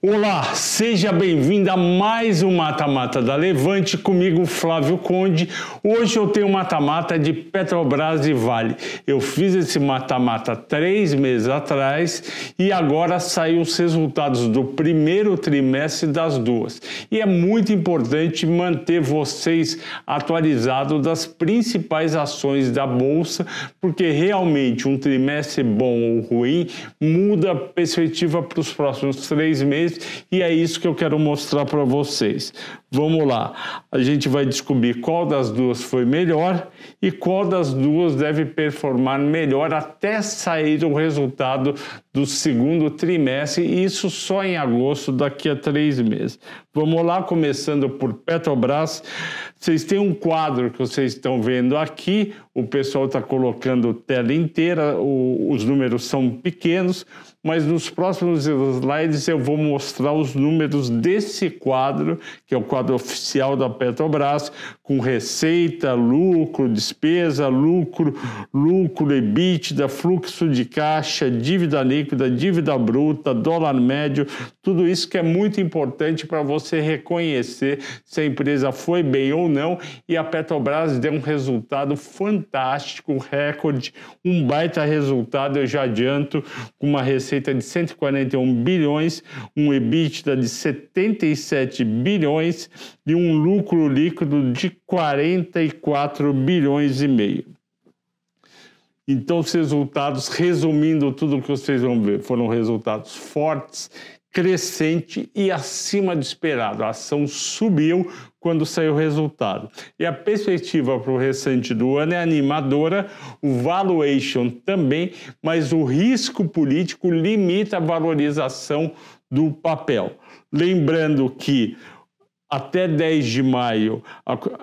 Olá, seja bem-vindo a mais um Mata-Mata da Levante, comigo Flávio Conde. Hoje eu tenho mata-mata de Petrobras e Vale. Eu fiz esse mata-mata três meses atrás e agora saiu os resultados do primeiro trimestre das duas. E é muito importante manter vocês atualizados das principais ações da Bolsa, porque realmente um trimestre bom ou ruim muda a perspectiva para os próximos três meses e é isso que eu quero mostrar para vocês. Vamos lá, a gente vai descobrir qual das duas foi melhor e qual das duas deve performar melhor até sair o resultado do segundo trimestre, e isso só em agosto, daqui a três meses. Vamos lá, começando por Petrobras. Vocês têm um quadro que vocês estão vendo aqui, o pessoal está colocando tela inteira, o, os números são pequenos, mas nos próximos slides eu vou mostrar os números desse quadro, que é o quadro oficial da Petrobras, com receita, lucro, despesa, lucro, lucro, EBITDA, fluxo de caixa, dívida líquida, dívida bruta, dólar médio, tudo isso que é muito importante para você reconhecer se a empresa foi bem ou não. E a Petrobras deu um resultado fantástico, recorde, um baita resultado, eu já adianto, com uma receita de 141 bilhões, um EBITDA de 77 bilhões e um lucro líquido de 44 bilhões e meio. Então, os resultados, resumindo tudo o que vocês vão ver, foram resultados fortes, crescente e acima do esperado. A ação subiu quando saiu o resultado. E a perspectiva para o restante do ano é animadora, o valuation também, mas o risco político limita a valorização do papel. Lembrando que até 10 de maio,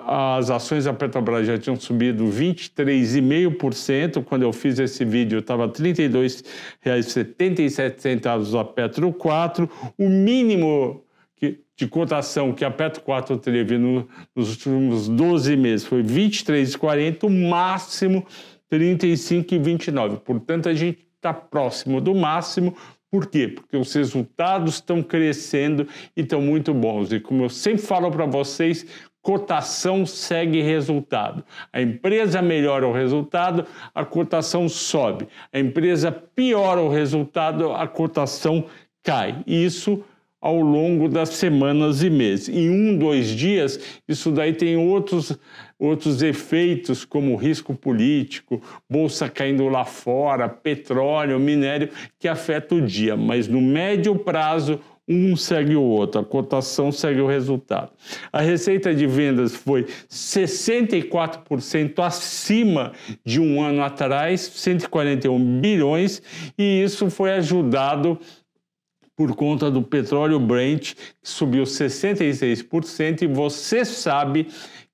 as ações da Petrobras já tinham subido 23,5%. Quando eu fiz esse vídeo, estava R$ 32,77 a Petro 4. O mínimo de cotação que a Petro 4 teve no, nos últimos 12 meses foi 23,40, o máximo 35,29. Portanto, a gente está próximo do máximo, por quê? Porque os resultados estão crescendo e estão muito bons. E como eu sempre falo para vocês, cotação segue resultado. A empresa melhora o resultado, a cotação sobe. A empresa piora o resultado, a cotação cai. Isso ao longo das semanas e meses. Em um, dois dias, isso daí tem outros, outros efeitos, como risco político, bolsa caindo lá fora, petróleo, minério, que afeta o dia. Mas no médio prazo, um segue o outro, a cotação segue o resultado. A receita de vendas foi 64% acima de um ano atrás, 141 bilhões, e isso foi ajudado por conta do petróleo Brent, que subiu 66%, e você sabe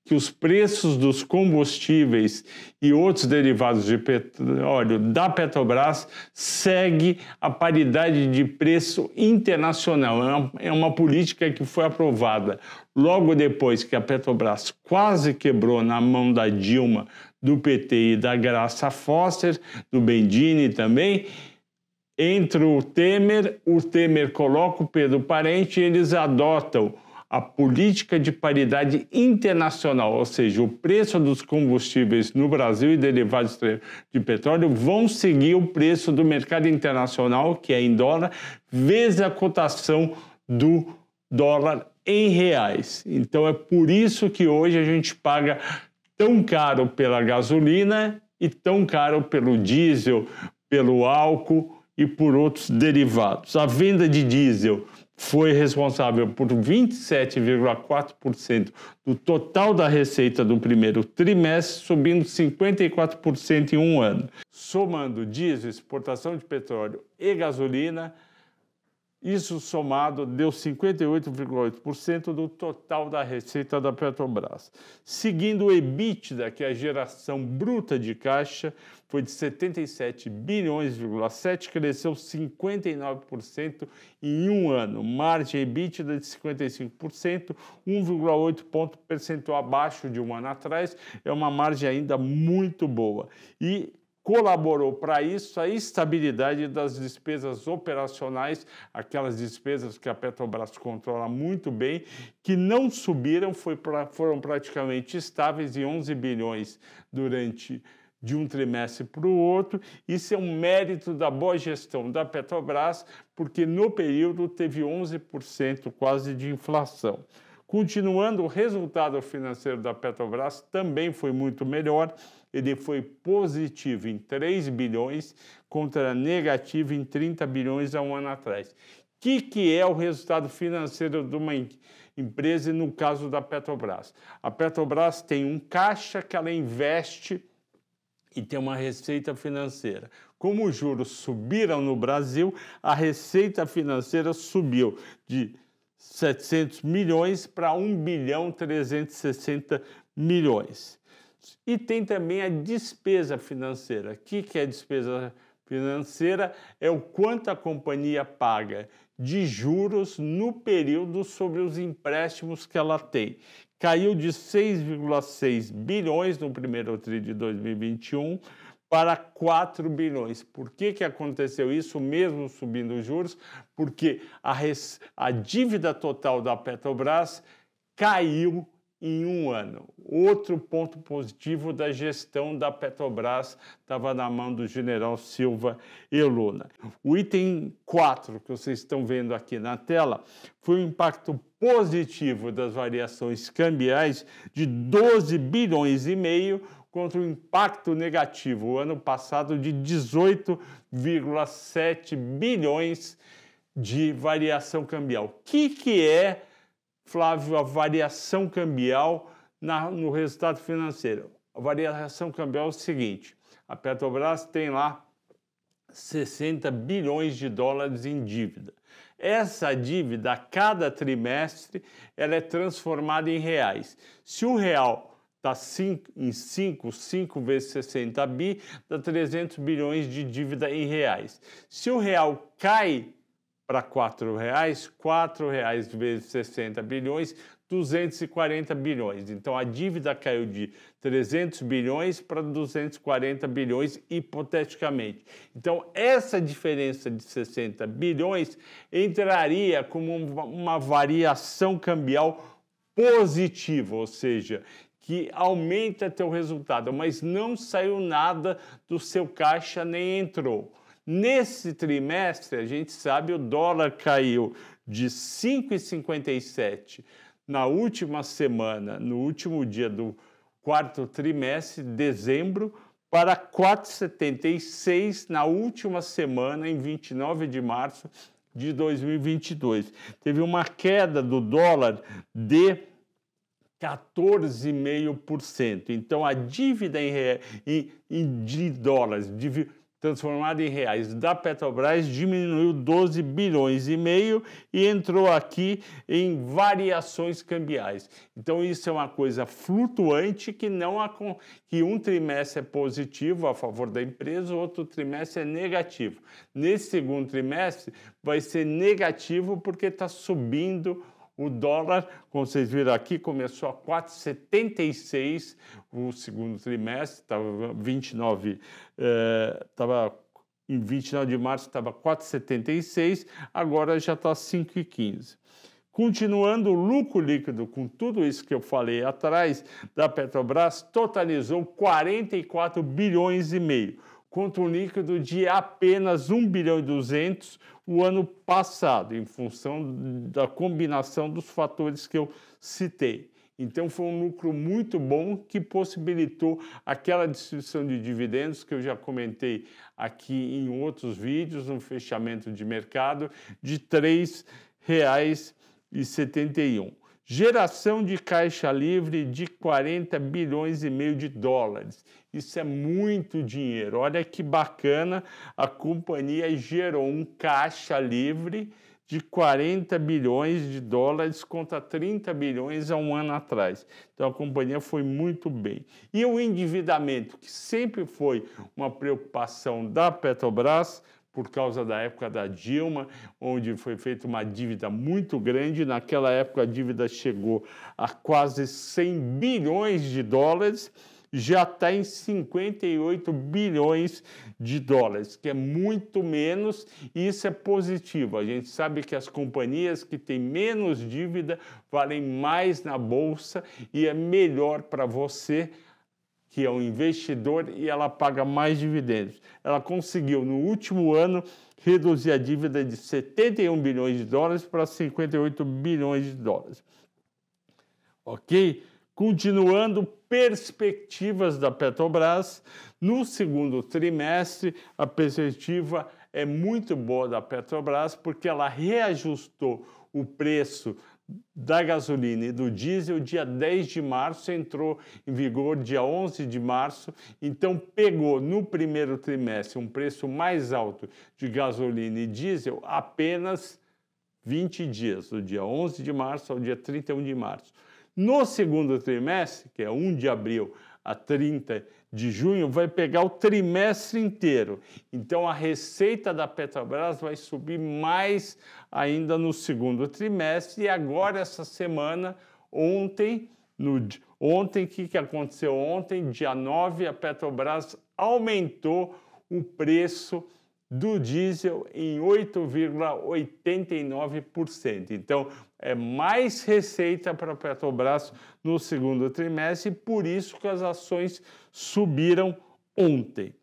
que os preços dos combustíveis e outros derivados de petróleo da Petrobras segue a paridade de preço internacional. É uma política que foi aprovada logo depois que a Petrobras quase quebrou na mão da Dilma, do PT e da Graça Foster, do Bendini também, entre o Temer, o Temer coloca o Pedro Parente e eles adotam a política de paridade internacional, ou seja, o preço dos combustíveis no Brasil e derivados de petróleo vão seguir o preço do mercado internacional, que é em dólar, vezes a cotação do dólar em reais. Então é por isso que hoje a gente paga tão caro pela gasolina e tão caro pelo diesel, pelo álcool e por outros derivados. A venda de diesel foi responsável por 27,4% do total da receita do primeiro trimestre, subindo 54% em um ano. Somando diesel, exportação de petróleo e gasolina, isso somado deu 58,8% do total da receita da Petrobras. Seguindo o EBITDA, que é a geração bruta de caixa, foi de 77 bilhões,7, cresceu 59% em um ano. Margem EBITDA de 55%, 1,8 ponto percentual abaixo de um ano atrás, é uma margem ainda muito boa. E colaborou para isso a estabilidade das despesas operacionais, aquelas despesas que a Petrobras controla muito bem, que não subiram, pra, foram praticamente estáveis em 11 bilhões durante de um trimestre para o outro. Isso é um mérito da boa gestão da Petrobras, porque no período teve 11% quase de inflação. Continuando, o resultado financeiro da Petrobras também foi muito melhor. Ele foi positivo em 3 bilhões contra negativo em 30 bilhões há um ano atrás. O que, que é o resultado financeiro de uma empresa, no caso da Petrobras? A Petrobras tem um caixa que ela investe e tem uma receita financeira. Como os juros subiram no Brasil, a receita financeira subiu de 700 milhões para 1 bilhão 360 milhões. E tem também a despesa financeira. O que, é despesa financeira? É o quanto a companhia paga de juros no período sobre os empréstimos que ela tem. Caiu de 6,6 bilhões no primeiro TRI de 2021 para 4 bilhões. Por que, que aconteceu isso, mesmo subindo os juros? Porque a, res, a dívida total da Petrobras caiu em um ano. Outro ponto positivo da gestão da Petrobras estava na mão do general Silva e Luna. O item 4 que vocês estão vendo aqui na tela foi o impacto positivo das variações cambiais de 12 bilhões e meio contra o impacto negativo o ano passado de 18,7 bilhões de variação cambial. O que, que é, Flávio, a variação cambial na, no resultado financeiro? A variação cambial é o seguinte: a Petrobras tem lá 60 bilhões de dólares em dívida. Essa dívida, a cada trimestre, ela é transformada em reais. Se o real está em 5, 5 vezes 60 bi, dá 300 bilhões de dívida em reais. Se o real cai para 4 reais, 4 reais vezes 60 bilhões, 240 bilhões. Então a dívida caiu de 300 bilhões para 240 bilhões hipoteticamente. Então essa diferença de 60 bilhões entraria como uma variação cambial positiva, ou seja, que aumenta teu resultado, mas não saiu nada do seu caixa nem entrou. Nesse trimestre, a gente sabe, o dólar caiu de 5,57 na última semana, no último dia do quarto trimestre, dezembro, para 4,76 na última semana, em 29 de março de 2022. Teve uma queda do dólar de 14,5%. Então, a dívida em, em, em, de dólares transformada em reais da Petrobras diminuiu 12 bilhões e meio e entrou aqui em variações cambiais. Então isso é uma coisa flutuante que não que um trimestre é positivo a favor da empresa, outro trimestre é negativo. Nesse segundo trimestre vai ser negativo porque está subindo o dólar, como vocês viram aqui, começou a 4,76 o segundo trimestre, estava 29, estava em 29 de março estava 4,76, agora já está 5,15. Continuando, o lucro líquido, com tudo isso que eu falei atrás, da Petrobras, totalizou 44 bilhões e meio, contra um líquido de apenas 1 bilhão e 200 o ano passado, em função da combinação dos fatores que eu citei. Então foi um lucro muito bom que possibilitou aquela distribuição de dividendos que eu já comentei aqui em outros vídeos, um fechamento de mercado de R$ 3,71 geração de caixa livre de 40 bilhões e meio de dólares. Isso é muito dinheiro. Olha que bacana, a companhia gerou um caixa livre de 40 bilhões de dólares contra 30 bilhões há um ano atrás. Então a companhia foi muito bem. E o endividamento, que sempre foi uma preocupação da Petrobras, por causa da época da Dilma, onde foi feita uma dívida muito grande. Naquela época, a dívida chegou a quase 100 bilhões de dólares já está em 58 bilhões de dólares, que é muito menos, e isso é positivo. A gente sabe que as companhias que têm menos dívida valem mais na bolsa e é melhor para você que é um investidor e ela paga mais dividendos. Ela conseguiu no último ano reduzir a dívida de 71 bilhões de dólares para 58 bilhões de dólares. Ok? Continuando, perspectivas da Petrobras. No segundo trimestre, a perspectiva é muito boa da Petrobras porque ela reajustou o preço da gasolina e do diesel dia 10 de março, entrou em vigor dia 11 de março, então pegou no primeiro trimestre um preço mais alto de gasolina e diesel apenas 20 dias, do dia 11 de março ao dia 31 de março. No segundo trimestre, que é 1 de abril a 30 de junho, vai pegar o trimestre inteiro. Então a receita da Petrobras vai subir mais ainda no segundo trimestre. E agora, essa semana, ontem, no, ontem, o que, que aconteceu ontem? Dia 9, a Petrobras aumentou o preço do diesel em 8,89%. Então, é mais receita para a Petrobras no segundo trimestre por isso que as ações subiram ontem.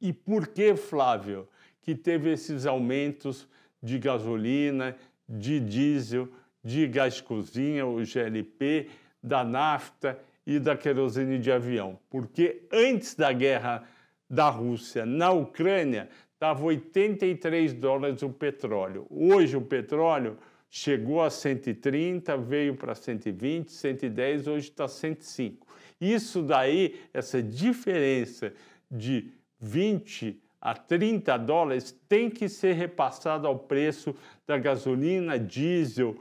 E por que, Flávio, que teve esses aumentos de gasolina, de diesel, de gás cozinha, o GLP, da nafta e da querosene de avião? Porque antes da guerra da Rússia na Ucrânia estava 83 dólares o petróleo. Hoje o petróleo chegou a 130, veio para 120, 110, hoje está 105. Isso daí, essa diferença de 20 a 30 dólares tem que ser repassada ao preço da gasolina, diesel,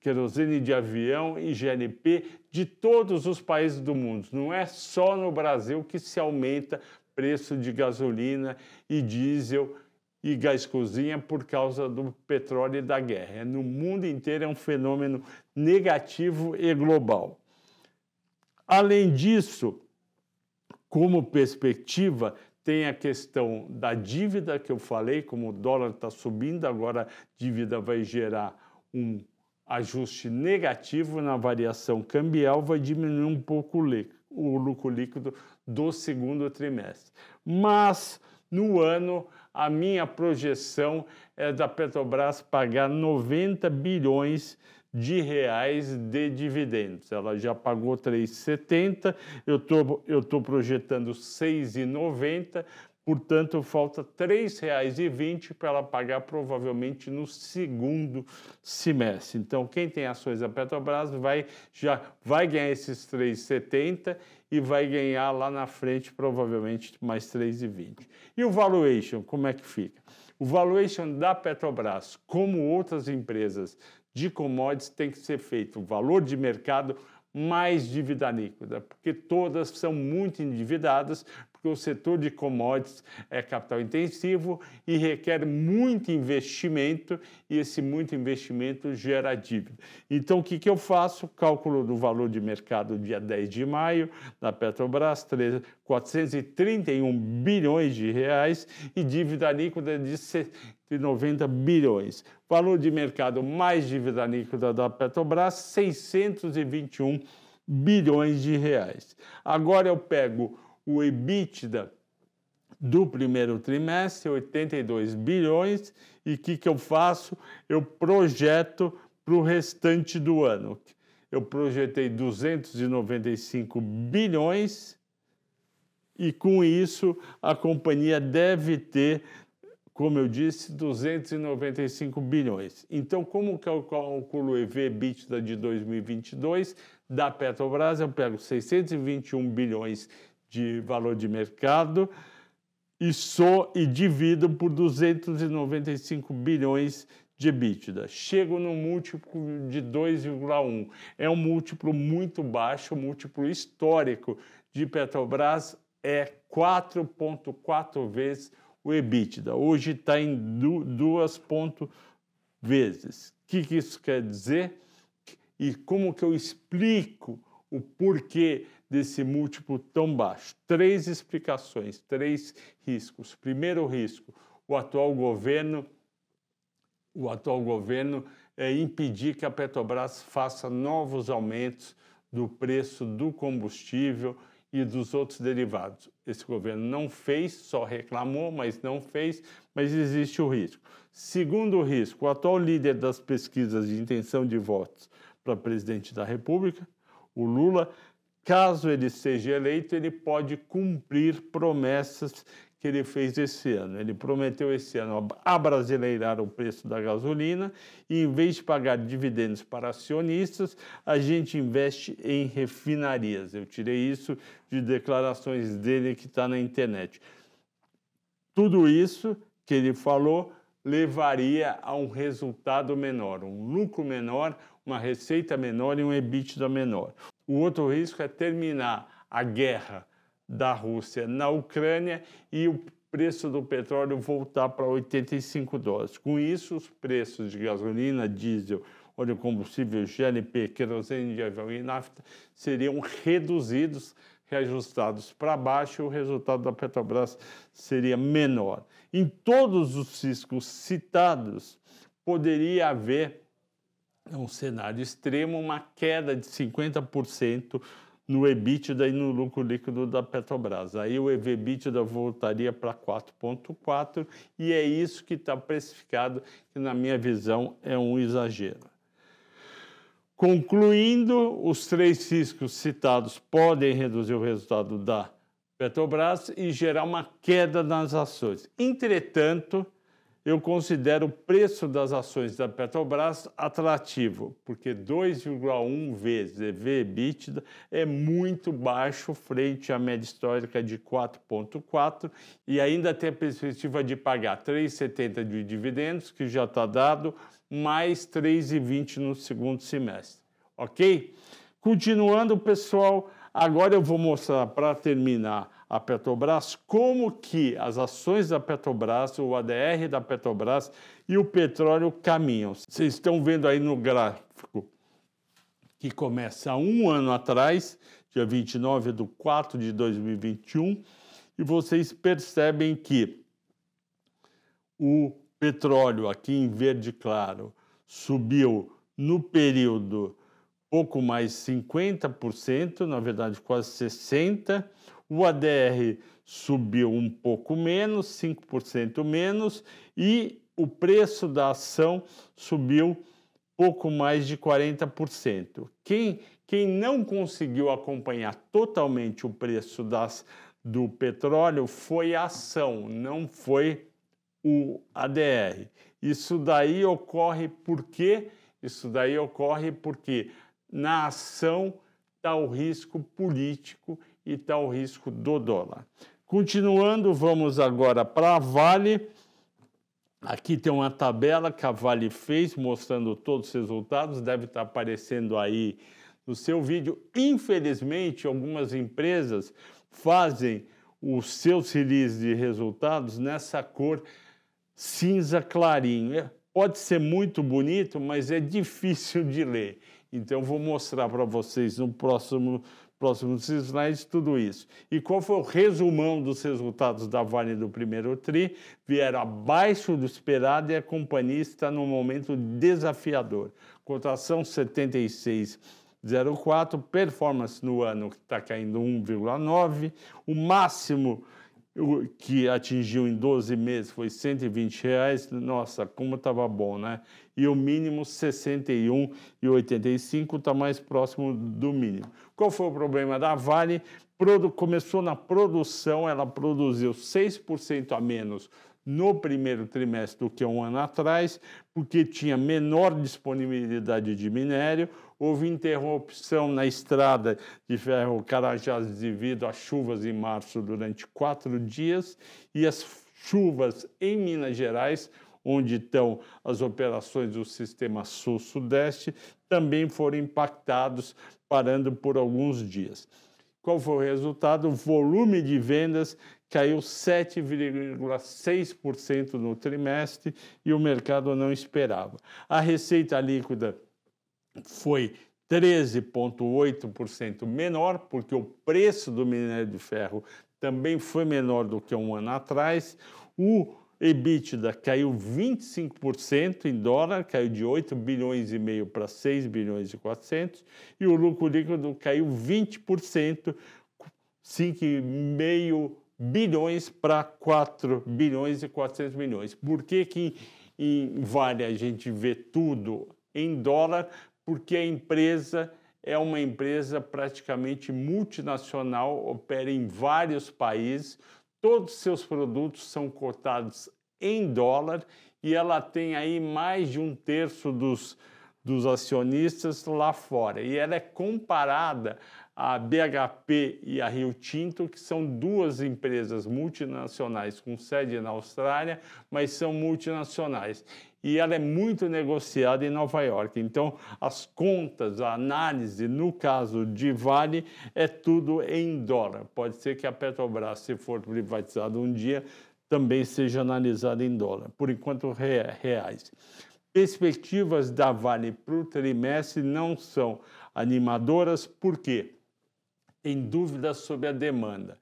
querosene de avião e GNP de todos os países do mundo. Não é só no Brasil que se aumenta preço de gasolina e diesel e gás cozinha por causa do petróleo e da guerra. É no mundo inteiro é um fenômeno negativo e global. Além disso, como perspectiva, tem a questão da dívida que eu falei, como o dólar está subindo, agora a dívida vai gerar um ajuste negativo na variação cambial, vai diminuir um pouco o lucro líquido do segundo trimestre. Mas no ano, a minha projeção é da Petrobras pagar 90 bilhões de reais de dividendos. Ela já pagou 3,70, eu tô, estou tô projetando 6,90, Portanto, falta R$ 3,20 para ela pagar provavelmente no segundo semestre. Então, quem tem ações da Petrobras vai já vai ganhar esses 3,70 e vai ganhar lá na frente provavelmente mais 3,20. E o valuation, como é que fica? O valuation da Petrobras, como outras empresas de commodities, tem que ser feito o valor de mercado mais dívida líquida, porque todas são muito endividadas, porque o setor de commodities é capital intensivo e requer muito investimento, e esse muito investimento gera dívida. Então, o que, que eu faço? Cálculo do valor de mercado dia 10 de maio, da Petrobras, 3, 431 bilhões de reais e dívida líquida de 190 bilhões. Valor de mercado mais dívida líquida da Petrobras, 621 bilhões de reais. Agora eu pego o EBITDA do primeiro trimestre, 82 bilhões, e o que, que eu faço? Eu projeto para o restante do ano. Eu projetei 295 bilhões e com isso a companhia deve ter, como eu disse, 295 bilhões. Então, como que eu calculo o EV EBITDA de 2022 da Petrobras? Eu pego 621 bilhões de valor de mercado e só e divido por 295 bilhões de EBITDA. Chego no múltiplo de 2,1. É um múltiplo muito baixo, um múltiplo histórico de Petrobras é 4,4 vezes o EBITDA. Hoje está em 2 vezes. O que, que isso quer dizer? E como que eu explico o porquê desse múltiplo tão baixo? Três explicações, três riscos. Primeiro risco, o atual governo, o atual governo é impedir que a Petrobras faça novos aumentos do preço do combustível e dos outros derivados. Esse governo não fez, só reclamou, mas não fez, mas existe o risco. Segundo risco, o atual líder das pesquisas de intenção de votos para presidente da República, o Lula, caso ele seja eleito, ele pode cumprir promessas que ele fez esse ano. Ele prometeu esse ano abrasileirar o preço da gasolina e, em vez de pagar dividendos para acionistas, a gente investe em refinarias. Eu tirei isso de declarações dele que está na internet. Tudo isso que ele falou levaria a um resultado menor, um lucro menor, uma receita menor e um EBITDA menor. O outro risco é terminar a guerra da Rússia na Ucrânia e o preço do petróleo voltar para 85 dólares. Com isso, os preços de gasolina, diesel, óleo combustível, GLP, querosene de avião e nafta seriam reduzidos, reajustados para baixo e o resultado da Petrobras seria menor. Em todos os riscos citados, poderia haver um cenário extremo, uma queda de 50% no EBITDA e no lucro líquido da Petrobras. Aí o EV/EBITDA voltaria para 4,4 e é isso que está precificado, que na minha visão é um exagero. Concluindo, os três riscos citados podem reduzir o resultado da Petrobras e gerar uma queda nas ações. Entretanto, eu considero o preço das ações da Petrobras atrativo, porque 2,1 vezes EV/EBITDA é muito baixo frente à média histórica de 4,4 e ainda tem a perspectiva de pagar 3,70 de dividendos, que já está dado, mais 3,20 no segundo semestre. Ok? Continuando, pessoal, agora eu vou mostrar para terminar a Petrobras, como que as ações da Petrobras, o ADR da Petrobras e o petróleo caminham. Vocês estão vendo aí no gráfico que começa um ano atrás, dia 29 de 4 de 2021, e vocês percebem que o petróleo aqui em verde claro subiu no período pouco mais 50%, na verdade quase 60%, o ADR subiu um pouco menos, 5% menos, e o preço da ação subiu pouco mais de 40%. Quem, quem não conseguiu acompanhar totalmente o preço das, do petróleo foi a ação, não foi o ADR. Isso daí ocorre porque isso daí ocorre porque na ação está o risco político e está o risco do dólar. Continuando, vamos agora para a Vale. Aqui tem uma tabela que a Vale fez mostrando todos os resultados, deve estar aparecendo aí no seu vídeo. Infelizmente, algumas empresas fazem os seus releases de resultados nessa cor cinza clarinho. É, pode ser muito bonito, mas é difícil de ler. Então, vou mostrar para vocês no próximo próximos slides, tudo isso. E qual foi o resumão dos resultados da Vale do primeiro TRI? Vieram abaixo do esperado e a companhia está num momento desafiador. Cotação 76,04, performance no ano que está caindo 1,9, o máximo que atingiu em 12 meses foi 120 reais, nossa, como estava bom, né? E o mínimo 61,85 está mais próximo do mínimo. Qual foi o problema da Vale? Começou na produção, ela produziu 6% a menos no primeiro trimestre do que um ano atrás, porque tinha menor disponibilidade de minério, houve interrupção na estrada de ferro Carajás devido às chuvas em março durante quatro dias e as chuvas em Minas Gerais, onde estão as operações do sistema sul-sudeste, também foram impactados, parando por alguns dias. Qual foi o resultado? O volume de vendas caiu 7,6% no trimestre e o mercado não esperava. A receita líquida foi 13,8% menor, porque o preço do minério de ferro também foi menor do que um ano atrás. O EBITDA caiu 25% em dólar, caiu de 8 bilhões e meio para 6 bilhões e 400, e o lucro líquido caiu 20%, 5,5 bilhões para 4 bilhões e 400 milhões. Por que que em Vale a gente vê tudo em dólar? Porque a empresa é uma empresa praticamente multinacional, opera em vários países, todos os seus produtos são cotados em dólar e ela tem aí mais de um terço dos, dos acionistas lá fora. E ela é comparada à BHP e à Rio Tinto, que são duas empresas multinacionais com sede na Austrália, mas são multinacionais. E ela é muito negociada em Nova York. Então, as contas, a análise, no caso de Vale, é tudo em dólar. Pode ser que a Petrobras, se for privatizada um dia, também seja analisada em dólar. Por enquanto, reais. Perspectivas da Vale para o trimestre não são animadoras, por quê? em dúvidas sobre a demanda.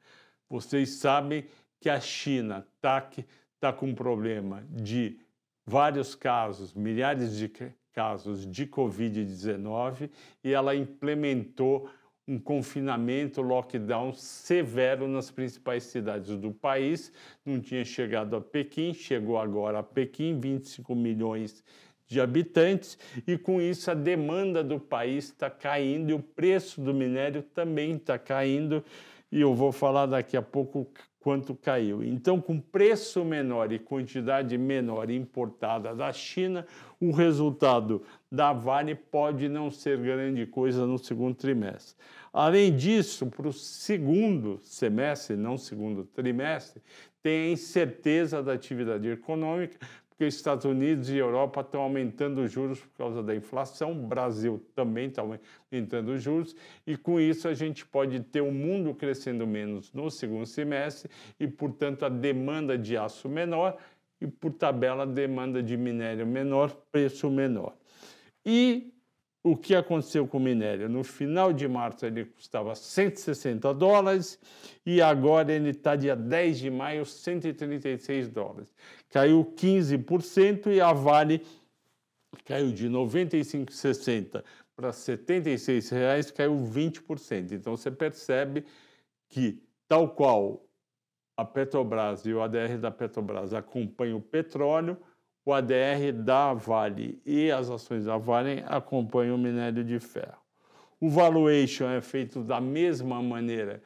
Vocês sabem que a China está tá com um problema de vários casos, milhares de casos de Covid-19 e ela implementou um confinamento, lockdown severo nas principais cidades do país. Não tinha chegado a Pequim, chegou agora a Pequim, 25 milhões de habitantes, e com isso a demanda do país está caindo e o preço do minério também está caindo, e eu vou falar daqui a pouco quanto caiu. Então, com preço menor e quantidade menor importada da China, o resultado da Vale pode não ser grande coisa no segundo trimestre. Além disso, para o segundo semestre, não segundo trimestre, tem a incerteza da atividade econômica, porque os Estados Unidos e Europa estão aumentando os juros por causa da inflação, o Brasil também está aumentando os juros, e com isso a gente pode ter o um mundo crescendo menos no segundo semestre e, portanto, a demanda de aço menor e, por tabela, a demanda de minério menor, preço menor. E o que aconteceu com o minério? No final de março ele custava 160 dólares e agora ele está dia 10 de maio 136 dólares. Caiu 15% e a Vale caiu de 95,60 para 76 reais, caiu 20%. Então você percebe que tal qual a Petrobras e o ADR da Petrobras acompanham o petróleo, o ADR da Vale e as ações da Vale acompanham o minério de ferro. O valuation é feito da mesma maneira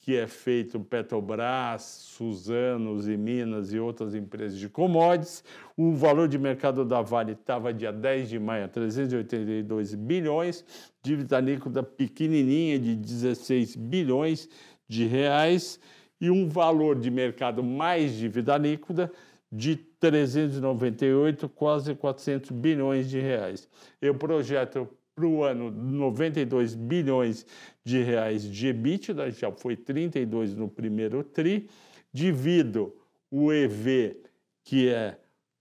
que é feito Petrobras, Suzanos e Minas e outras empresas de commodities. O valor de mercado da Vale estava dia 10 de maio a 382 bilhões, dívida líquida pequenininha de 16 bilhões de reais e um valor de mercado mais dívida líquida de 398, quase 400 bilhões de reais. Eu projeto para o ano 92 bilhões de reais de EBITDA, já foi 32 no primeiro TRI, divido o EV, que é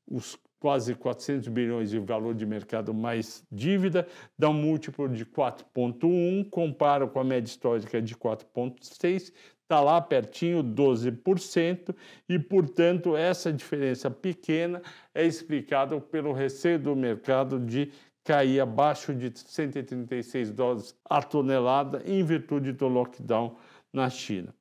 os quase 400 bilhões de valor de mercado mais dívida, dá um múltiplo de 4,1, comparo com a média histórica de 4,6, está lá pertinho, 12%, e, portanto, essa diferença pequena é explicada pelo receio do mercado de cair abaixo de 136 dólares a tonelada em virtude do lockdown na China.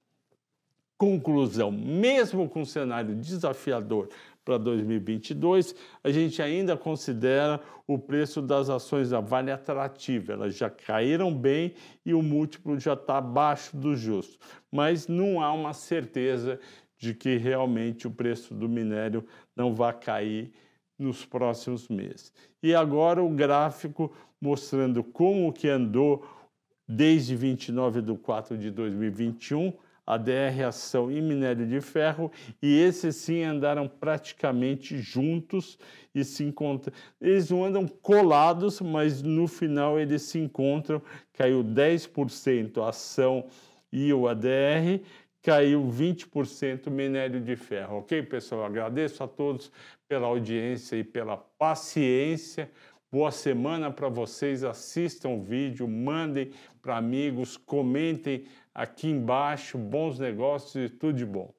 Conclusão: mesmo com um cenário desafiador para 2022, a gente ainda considera o preço das ações da Vale atrativo. Elas já caíram bem e o múltiplo já está abaixo do justo. Mas não há uma certeza de que realmente o preço do minério não vai cair nos próximos meses. E agora o gráfico mostrando como que andou desde 29 de 4 de 2021 ADR Ação e Minério de Ferro, e esses sim andaram praticamente juntos e se encontram. Eles não andam colados, mas no final eles se encontram. Caiu 10% a ação e o ADR, caiu 20% minério de ferro. Ok, pessoal? Agradeço a todos pela audiência e pela paciência. Boa semana para vocês. Assistam o vídeo, mandem para amigos, comentem aqui embaixo. Bons negócios e tudo de bom.